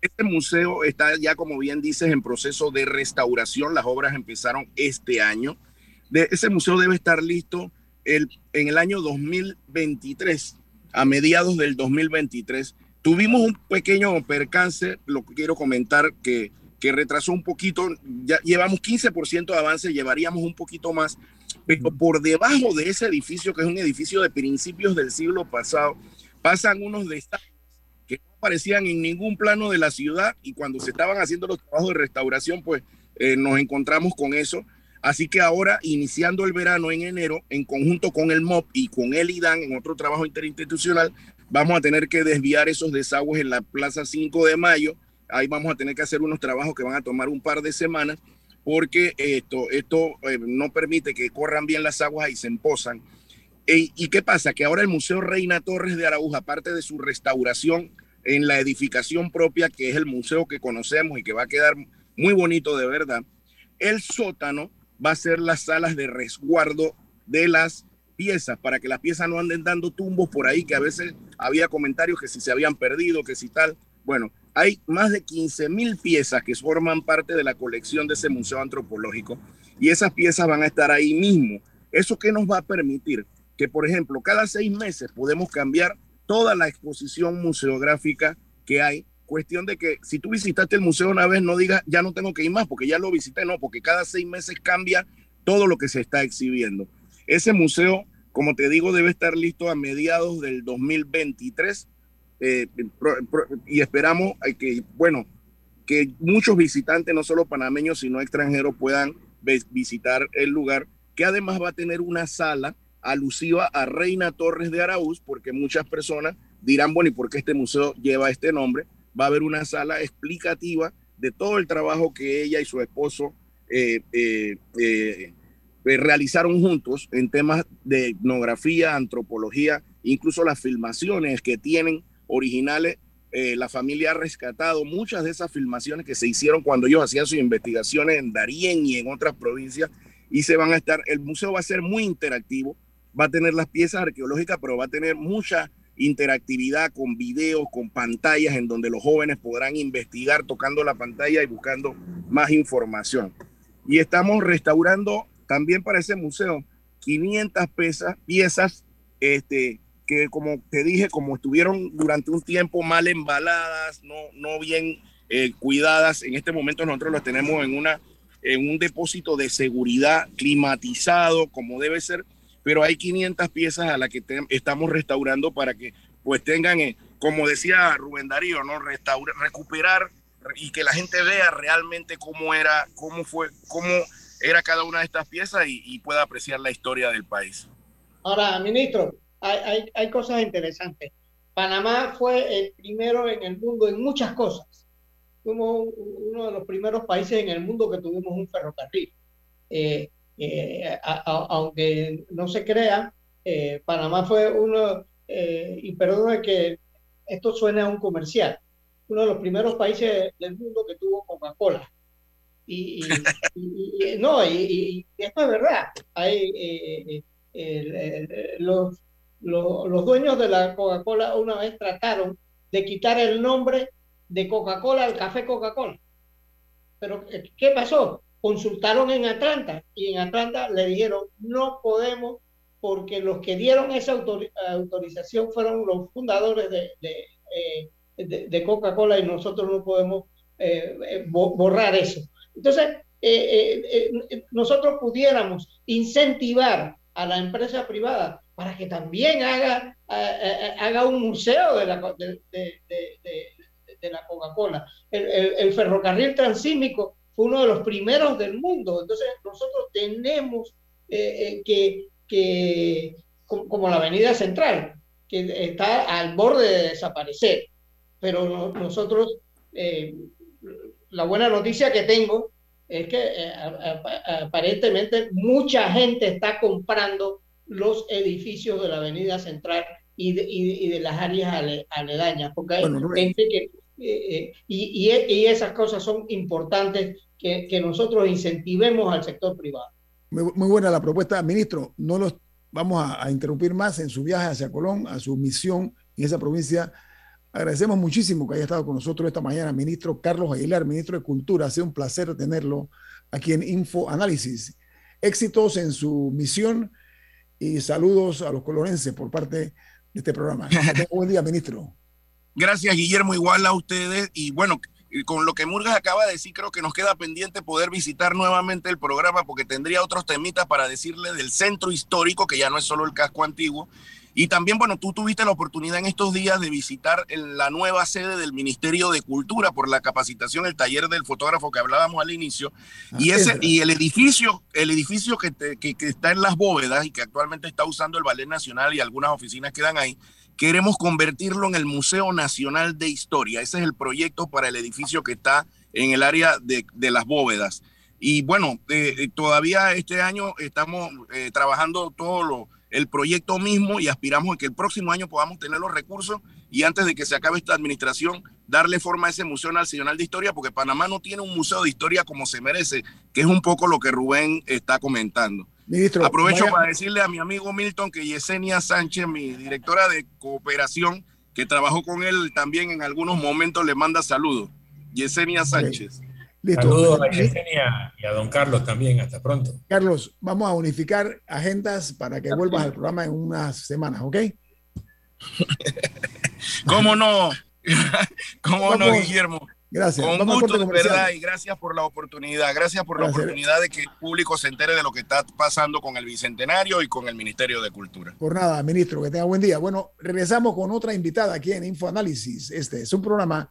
Este museo está ya, como bien dices, en proceso de restauración. Las obras empezaron este año. De, ese museo debe estar listo el, en el año 2023, a mediados del 2023. Tuvimos un pequeño percance, lo quiero comentar, que, que retrasó un poquito. Ya llevamos 15% de avance, llevaríamos un poquito más pero por debajo de ese edificio, que es un edificio de principios del siglo pasado, pasan unos desastres que no aparecían en ningún plano de la ciudad y cuando se estaban haciendo los trabajos de restauración, pues eh, nos encontramos con eso. Así que ahora, iniciando el verano en enero, en conjunto con el MOP y con el IDAN, en otro trabajo interinstitucional, vamos a tener que desviar esos desagües en la Plaza 5 de Mayo. Ahí vamos a tener que hacer unos trabajos que van a tomar un par de semanas porque esto, esto eh, no permite que corran bien las aguas y se emposan. ¿Y qué pasa? Que ahora el Museo Reina Torres de Araújo, aparte de su restauración en la edificación propia, que es el museo que conocemos y que va a quedar muy bonito de verdad, el sótano va a ser las salas de resguardo de las piezas, para que las piezas no anden dando tumbos por ahí, que a veces había comentarios que si se habían perdido, que si tal. Bueno, hay más de 15 mil piezas que forman parte de la colección de ese museo antropológico y esas piezas van a estar ahí mismo. ¿Eso qué nos va a permitir? Que, por ejemplo, cada seis meses podemos cambiar toda la exposición museográfica que hay. Cuestión de que si tú visitaste el museo una vez, no digas, ya no tengo que ir más porque ya lo visité, no, porque cada seis meses cambia todo lo que se está exhibiendo. Ese museo, como te digo, debe estar listo a mediados del 2023 eh, y esperamos que, bueno, que muchos visitantes, no solo panameños, sino extranjeros, puedan visitar el lugar, que además va a tener una sala alusiva a Reina Torres de Araúz, porque muchas personas dirán, bueno, ¿y por qué este museo lleva este nombre? va a haber una sala explicativa de todo el trabajo que ella y su esposo eh, eh, eh, realizaron juntos en temas de etnografía, antropología, incluso las filmaciones que tienen originales. la familia ha rescatado muchas de esas filmaciones que se hicieron cuando ellos hacían sus investigaciones en Darién y en otras provincias y se van a estar, el museo va a ser muy interactivo, va a tener las piezas arqueológicas, pero va a tener mucha interactividad con videos, con pantallas en donde los jóvenes podrán investigar tocando la pantalla y buscando más información. Y estamos restaurando también para ese museo 500 piezas, piezas este, que como te dije, como estuvieron durante un tiempo mal embaladas, no, no bien eh, cuidadas, en este momento nosotros las tenemos en, una, en un depósito de seguridad climatizado como debe ser pero hay 500 piezas a las que estamos restaurando para que pues tengan, eh, como decía Rubén Darío, ¿no? Restaurar, recuperar y que la gente vea realmente cómo era, cómo fue, cómo era cada una de estas piezas y, pueda apreciar la historia del país. Ahora, ministro, hay, hay, hay, cosas interesantes. Panamá fue el primero en el mundo en muchas cosas. Fuimos uno de los primeros países en el mundo que tuvimos un ferrocarril. Eh, eh, aunque no se crea, eh, Panamá fue uno, eh, y perdone que esto suene a un comercial, uno de los primeros países del mundo que tuvo Coca-Cola. Y, no, y, esto es verdad. Hay, los, los, dueños de la Coca-Cola una vez trataron de quitar el nombre de Coca-Cola al café Coca-Cola. Pero, ¿qué pasó? consultaron en Atlanta y en Atlanta le dijeron no podemos porque los que dieron esa autorización fueron los fundadores de, de, eh, Coca-Cola y nosotros no podemos eh, eh, borrar eso. Entonces, nosotros pudiéramos incentivar a la empresa privada para que también haga, haga un museo de la, de, la Coca-Cola. El, el ferrocarril transísmico fue uno de los primeros del mundo. Entonces nosotros tenemos eh, eh, que, como, la Avenida Central, que está al borde de desaparecer. Pero nosotros, eh, la buena noticia que tengo es que aparentemente mucha gente está comprando los edificios de la Avenida Central y de, las áreas aledañas, porque hay gente que y, y, esas cosas son importantes que, nosotros incentivemos al sector privado. Muy, buena la propuesta, ministro. No los vamos a, interrumpir más en su viaje hacia Colón, a su misión en esa provincia. Agradecemos muchísimo que haya estado con nosotros esta mañana, ministro Carlos Aguilar, ministro de Cultura. Ha sido un placer tenerlo aquí en Info Análisis. Éxitos en su misión y saludos a los colonenses por parte de este programa. buen día, ministro. Gracias, Guillermo, igual a ustedes. Y bueno, con lo que Murgas acaba de decir, creo que nos queda pendiente poder visitar nuevamente el programa porque tendría otros temitas para decirle del centro histórico, que ya no es solo el casco antiguo. Y también, bueno, tú tuviste la oportunidad en estos días de visitar la nueva sede del Ministerio de Cultura por la capacitación, el taller del fotógrafo que hablábamos al inicio. y, ese, y el edificio, el edificio que, que, que está en las bóvedas y que actualmente está usando el Ballet Nacional y algunas oficinas quedan ahí, queremos convertirlo en el Museo Nacional de Historia. Ese es el proyecto para el edificio que está en el área de, las bóvedas. Y bueno, eh, eh, todavía este año estamos eh, trabajando todo lo, el proyecto mismo y aspiramos a que el próximo año podamos tener los recursos y antes de que se acabe esta administración, darle forma a ese Museo Nacional de Historia, porque Panamá no tiene un museo de historia como se merece, que es un poco lo que Rubén está comentando. Ministro, Aprovecho para decirle a mi amigo Milton que Yesenia Sánchez, mi directora de cooperación, que trabajó con él también en algunos momentos, le manda saludos. Yesenia Sánchez. Saludos a Yesenia y a don Carlos también. Hasta pronto. Carlos, vamos a unificar agendas para que vuelvas al programa en unas semanas, ¿ok? ¿Cómo no? ¿Cómo no, Guillermo? Gracias. Con gusto, de verdad, y gracias por la oportunidad. Gracias por la oportunidad de que el público se entere de lo que está pasando con el Bicentenario y con el Ministerio de Cultura. Por nada, ministro, que tenga buen día. Bueno, regresamos con otra invitada aquí en Infoanálisis. Este es un programa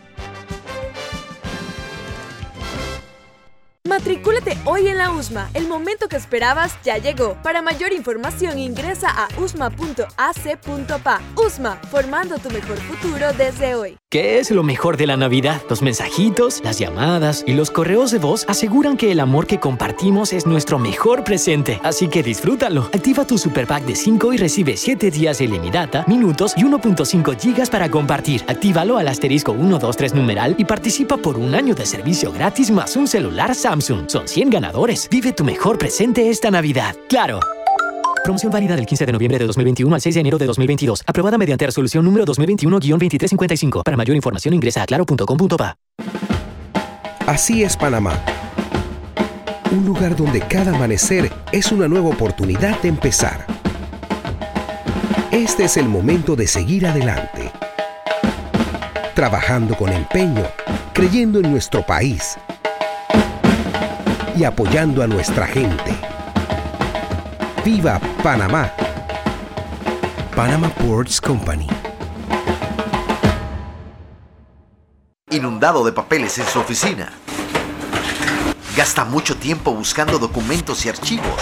Matricúlate hoy en la USMA. El momento que esperabas ya llegó. Para mayor información ingresa a usma.ac.pa. USMA, formando tu mejor futuro desde hoy. ¿Qué es lo mejor de la Navidad? Los mensajitos, las llamadas y los correos de voz aseguran que el amor que compartimos es nuestro mejor presente. Así que disfrútalo. Activa tu super pack de 5 y recibe 7 días de ilimitada, minutos y 1.5 gigas para compartir. Actívalo al asterisco 123 numeral y participa por un año de servicio gratis más un celular Samsung. Son 100 ganadores. Vive tu mejor presente esta Navidad. ¡Claro! Promoción válida del 15 de noviembre de 2021 al 6 de enero de 2022. Aprobada mediante resolución número 2021-2355. Para mayor información ingresa a claro.com.pa. Así es Panamá. Un lugar donde cada amanecer es una nueva oportunidad de empezar. Este es el momento de seguir adelante. Trabajando con empeño, creyendo en nuestro país y apoyando a nuestra gente. ¡Viva Panamá! Panama Ports Company. Inundado de papeles en su oficina. Gasta mucho tiempo buscando documentos y archivos.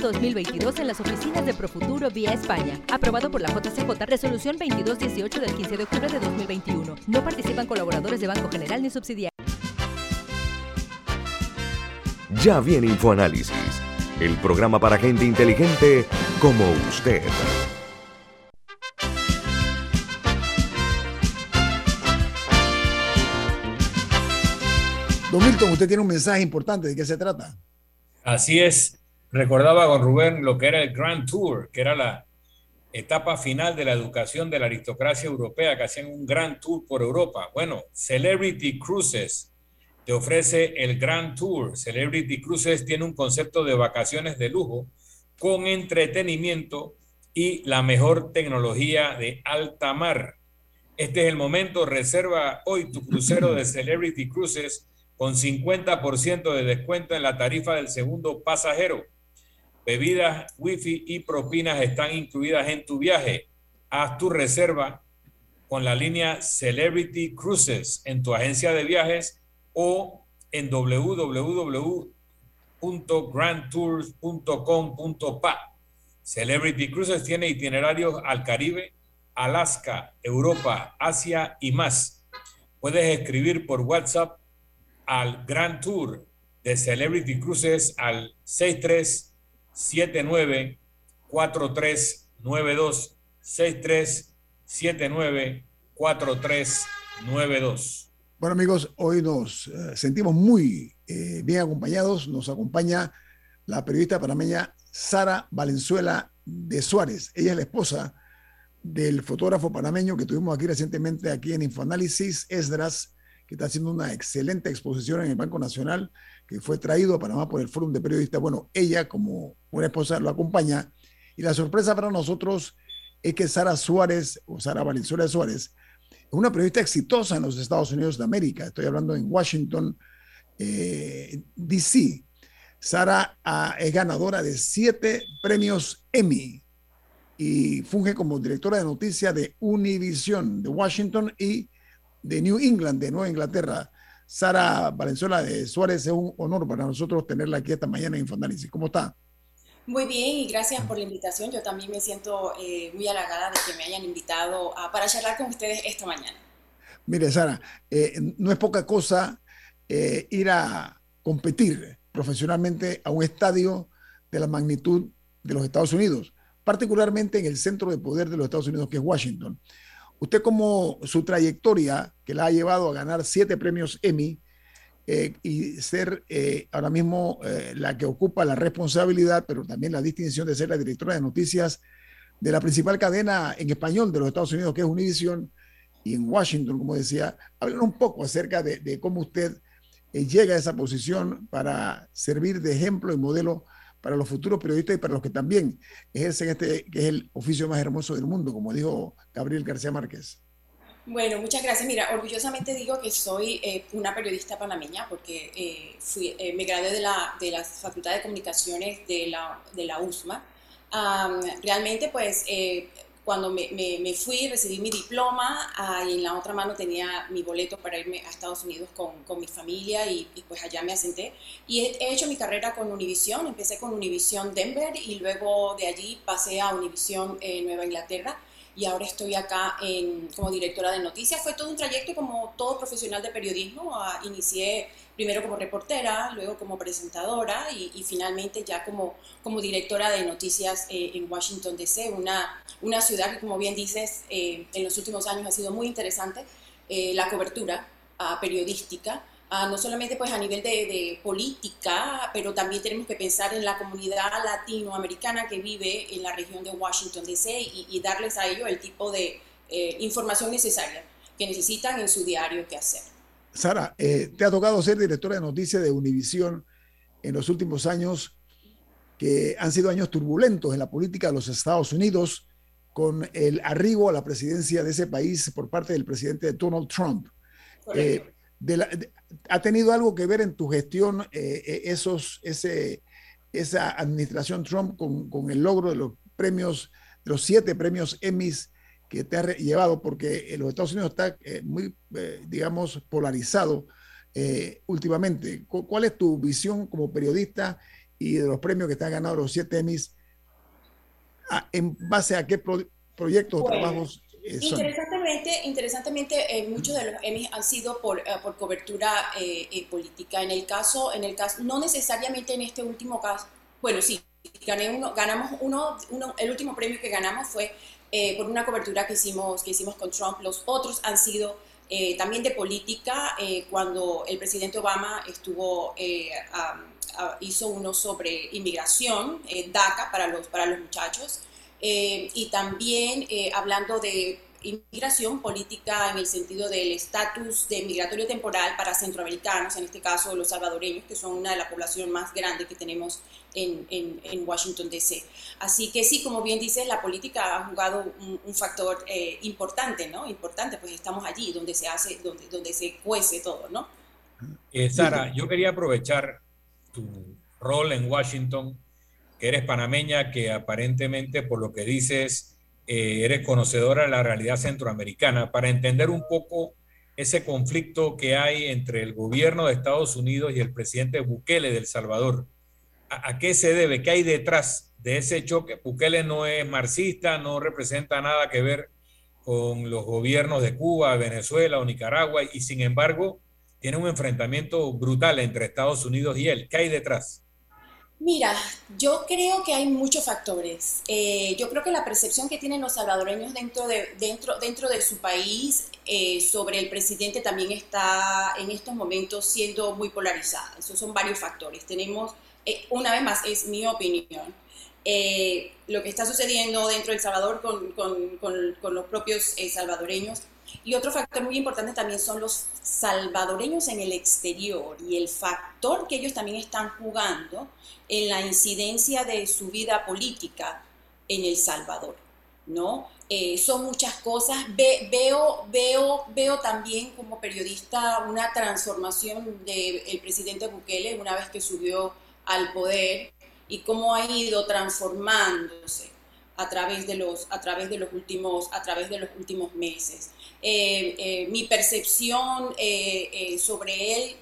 2022 en las oficinas de Profuturo vía España. Aprobado por la JCJ, resolución 2218 del 15 de octubre de 2021. No participan colaboradores de Banco General ni subsidiarios. Ya viene InfoAnálisis, el programa para gente inteligente como usted. Don Milton, usted tiene un mensaje importante. ¿De qué se trata? Así es. Recordaba con Rubén lo que era el Grand Tour, que era la etapa final de la educación de la aristocracia europea, que hacían un Grand Tour por Europa. Bueno, Celebrity Cruises te ofrece el Grand Tour. Celebrity Cruises tiene un concepto de vacaciones de lujo con entretenimiento y la mejor tecnología de alta mar. Este es el momento, reserva hoy tu crucero de Celebrity Cruises con 50% de descuento en la tarifa del segundo pasajero. Bebidas, wifi y propinas están incluidas en tu viaje. Haz tu reserva con la línea Celebrity Cruises en tu agencia de viajes o en www.grandtours.com.pa. Celebrity Cruises tiene itinerarios al Caribe, Alaska, Europa, Asia y más. Puedes escribir por WhatsApp al Grand Tour de Celebrity Cruises al 6379 4392 6379-4392. Bueno amigos, hoy nos eh, sentimos muy eh, bien acompañados. Nos acompaña la periodista panameña Sara Valenzuela de Suárez. Ella es la esposa del fotógrafo panameño que tuvimos aquí recientemente aquí en Infoanálisis, Esdras, que está haciendo una excelente exposición en el Banco Nacional, que fue traído a Panamá por el Fórum de Periodistas. Bueno, ella como una esposa lo acompaña. Y la sorpresa para nosotros es que Sara Suárez, o Sara Valenzuela Suárez, es una periodista exitosa en los Estados Unidos de América. Estoy hablando en Washington, eh, D.C. Sara ah, es ganadora de siete premios Emmy y funge como directora de noticias de Univision de Washington y de New England, de Nueva Inglaterra. Sara Valenzuela de Suárez, es un honor para nosotros tenerla aquí esta mañana en Infoanálisis. ¿Cómo está? Muy bien y gracias por la invitación. Yo también me siento eh, muy halagada de que me hayan invitado para charlar con ustedes esta mañana. Mire, Sara, eh, no es poca cosa eh, ir a competir profesionalmente a un estadio de la magnitud de los Estados Unidos, particularmente en el centro de poder de los Estados Unidos, que es Washington. Usted como su trayectoria, que la ha llevado a ganar siete premios Emmy eh, y ser eh, ahora mismo eh, la que ocupa la responsabilidad, pero también la distinción de ser la directora de noticias de la principal cadena en español de los Estados Unidos, que es Univision, y en Washington, como decía, hablen un poco acerca de cómo usted llega a esa posición para servir de ejemplo y modelo para los futuros periodistas y para los que también ejercen este, que es el oficio más hermoso del mundo, como dijo Gabriel García Márquez. Bueno, muchas gracias. Mira, orgullosamente digo que soy eh, una periodista panameña porque eh, fui, eh, me gradué de la, de la Facultad de Comunicaciones de la, de la USMA. realmente, pues, cuando me, me, fui, recibí mi diploma ah, y en la otra mano tenía mi boleto para irme a Estados Unidos con, con mi familia y, pues allá me asenté. Y he, hecho mi carrera con Univision, empecé con Univision Denver y luego de allí pasé a Univision Nueva Inglaterra y ahora estoy acá en, como directora de noticias. Fue todo un trayecto como todo profesional de periodismo. Ah, inicié primero como reportera, luego como presentadora y, finalmente ya como, como directora de noticias eh, en Washington, D.C., una, una ciudad que, como bien dices, eh, en los últimos años ha sido muy interesante. Eh, la cobertura ah, periodística no solamente pues a nivel de, política, pero también tenemos que pensar en la comunidad latinoamericana que vive en la región de Washington, D.C. Y, darles a ellos el tipo de información necesaria que necesitan en su diario que hacer. Sara, eh, te ha tocado ser directora de noticias de Univisión en los últimos años, que han sido años turbulentos en la política de los Estados Unidos, con el arribo a la presidencia de ese país por parte del presidente Donald Trump. Eh, ¿Ha tenido algo que ver en tu gestión eh, esos, ese, esa administración Trump con, el logro de los premios, de los siete premios Emmys que te ha llevado? Porque los Estados Unidos está eh, muy, digamos, polarizado últimamente. ¿Cuál es tu visión como periodista y de los premios que te han ganado los siete Emmys? Ah, ¿En base a qué proyectos o trabajos Interesantemente, interesantemente eh, muchos de los Emmys han sido por, eh, por cobertura eh, política. En el caso, en el caso, no necesariamente en este último caso, bueno, sí, gané uno, ganamos uno, uno, el último premio que ganamos fue por una cobertura que hicimos, que hicimos con Trump. Los otros han sido también de política, cuando el presidente Obama estuvo, hizo uno sobre inmigración, DACA para los, para los muchachos. Eh, y también eh, hablando de inmigración política en el sentido del estatus de migratorio temporal para centroamericanos, en este caso los salvadoreños, que son una de las poblaciones más grandes que tenemos en, en, Washington, D.C. Así que sí, como bien dices, la política ha jugado un, factor eh, importante, ¿no? Importante, pues estamos allí donde se hace, donde, donde se cuece todo, ¿no? Sara, yo quería aprovechar tu rol en Washington eres panameña, que aparentemente por lo que dices eh, eres conocedora de la realidad centroamericana, para entender un poco ese conflicto que hay entre el gobierno de Estados Unidos y el presidente Bukele de El Salvador. ¿A, qué se debe? ¿Qué hay detrás de ese choque? Bukele no es marxista, no representa nada que ver con los gobiernos de Cuba, Venezuela o Nicaragua y sin embargo tiene un enfrentamiento brutal entre Estados Unidos y él. ¿Qué hay detrás? Mira, yo creo que hay muchos factores. Eh, yo creo que la percepción que tienen los salvadoreños dentro de, dentro, dentro de su país eh, sobre el presidente también está en estos momentos siendo muy polarizada. Esos son varios factores. Tenemos, eh, una vez más, es mi opinión, lo que está sucediendo dentro de El Salvador con los propios salvadoreños y otro factor muy importante también son los salvadoreños en el exterior y el factor que ellos también están jugando en la incidencia de su vida política en El Salvador, ¿no? Eh, son muchas cosas. veo, veo, veo también como periodista una transformación del presidente Bukele una vez que subió al poder y cómo ha ido transformándose a través de los, a través de los, últimos, a través de los últimos meses. Eh, eh, mi percepción eh, sobre él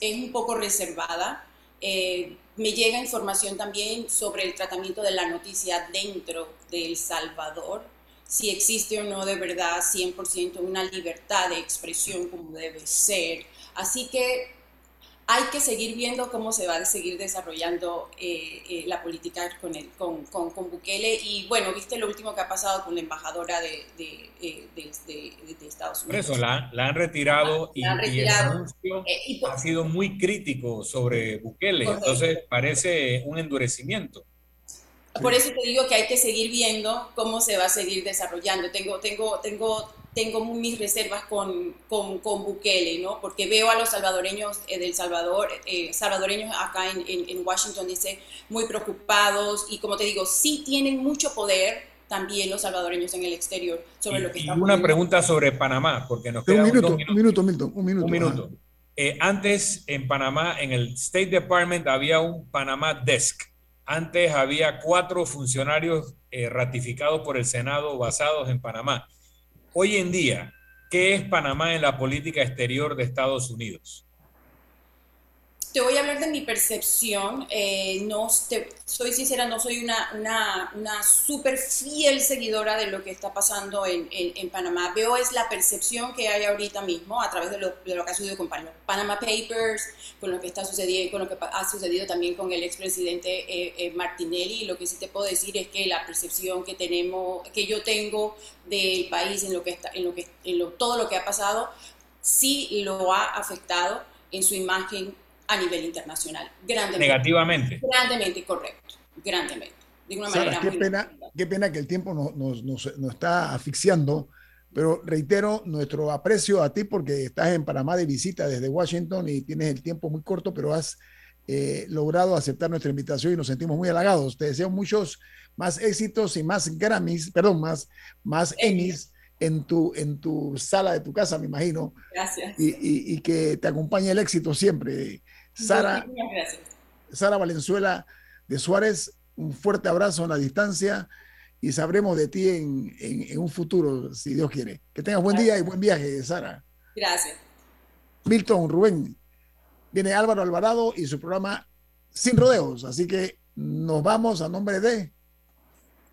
es un poco reservada. me llega información también sobre el tratamiento de la noticia dentro de El Salvador, si existe o no de verdad 100% una libertad de expresión como debe ser. Así que hay que seguir viendo cómo se va a seguir desarrollando eh, eh, la política con, el, con, con, con, Bukele. Y bueno, viste lo último que ha pasado con la embajadora de, de, eh, de, Estados Unidos. Por eso la, la han retirado, y, el anuncio ha sido muy crítico sobre Bukele. Entonces parece un endurecimiento. Por eso te digo que hay que seguir viendo cómo se va a seguir desarrollando. Tengo, tengo, tengo tengo mis reservas con, con, con, Bukele, ¿no? Porque veo a los salvadoreños eh, del Salvador, eh, salvadoreños acá en, en, Washington, dice, muy preocupados y como te digo, sí tienen mucho poder también los salvadoreños en el exterior sobre lo que y una pregunta sobre Panamá, porque nos queda un minuto, un minuto, Milton, un minuto. Un minuto. Eh, antes en Panamá, en el State Department había un Panamá Desk. Antes había cuatro funcionarios ratificados por el Senado basados en Panamá Hoy en día, ¿qué es Panamá en la política exterior de Estados Unidos? Te voy a hablar de mi percepción. Eh, no, soy sincera, no soy una, una, una súper fiel seguidora de lo que está pasando en, en, Panamá. Veo es la percepción que hay ahorita mismo a través de lo, de lo que ha sucedido con Panama Papers, con lo que está sucediendo, con lo que ha sucedido también con el expresidente eh, eh, Martinelli. Lo que sí te puedo decir es que la percepción que tenemos, que yo tengo del país en lo que está, en lo que, en lo, todo lo que ha pasado, sí lo ha afectado en su imagen a nivel internacional. Grandemente. Negativamente. Grandemente, correcto. Grandemente. De una manera qué, pena, qué pena que el tiempo nos, nos, nos, está asfixiando, pero reitero nuestro aprecio a ti porque estás en Panamá de visita desde Washington y tienes el tiempo muy corto, pero has eh, logrado aceptar nuestra invitación y nos sentimos muy halagados. Te deseo muchos más éxitos y más Grammys, perdón, más, más Emmys en tu, en tu sala de tu casa, me imagino. Gracias. Y, y, y que te acompañe el éxito siempre. Sara, Sara Valenzuela de Suárez, un fuerte abrazo a la distancia y sabremos de ti en, en, un futuro, si Dios quiere. Que tengas buen día y buen viaje, Sara. Gracias. Milton, Rubén, viene Álvaro Alvarado y su programa Sin Rodeos, así que nos vamos a nombre de...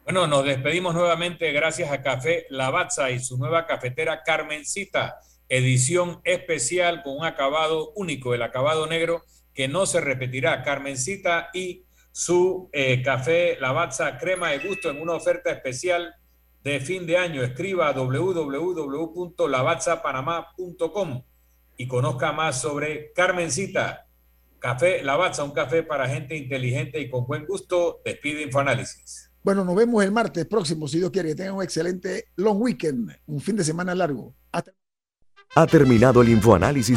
Bueno, nos despedimos nuevamente gracias a Café Lavazza y su nueva cafetera Carmencita, edición especial con un acabado único, el acabado negro que no se repetirá. Carmencita y su eh, café Lavazza crema de gusto en una oferta especial de fin de año. Escriba a www.lavazzapanamá.com y conozca más sobre Carmencita. Café Lavazza, un café para gente inteligente y con buen gusto. Despide Infoanálisis. Bueno, nos vemos el martes próximo, si Dios quiere. Que tengan un excelente long weekend, un fin de semana largo. Ha terminado el Infoanálisis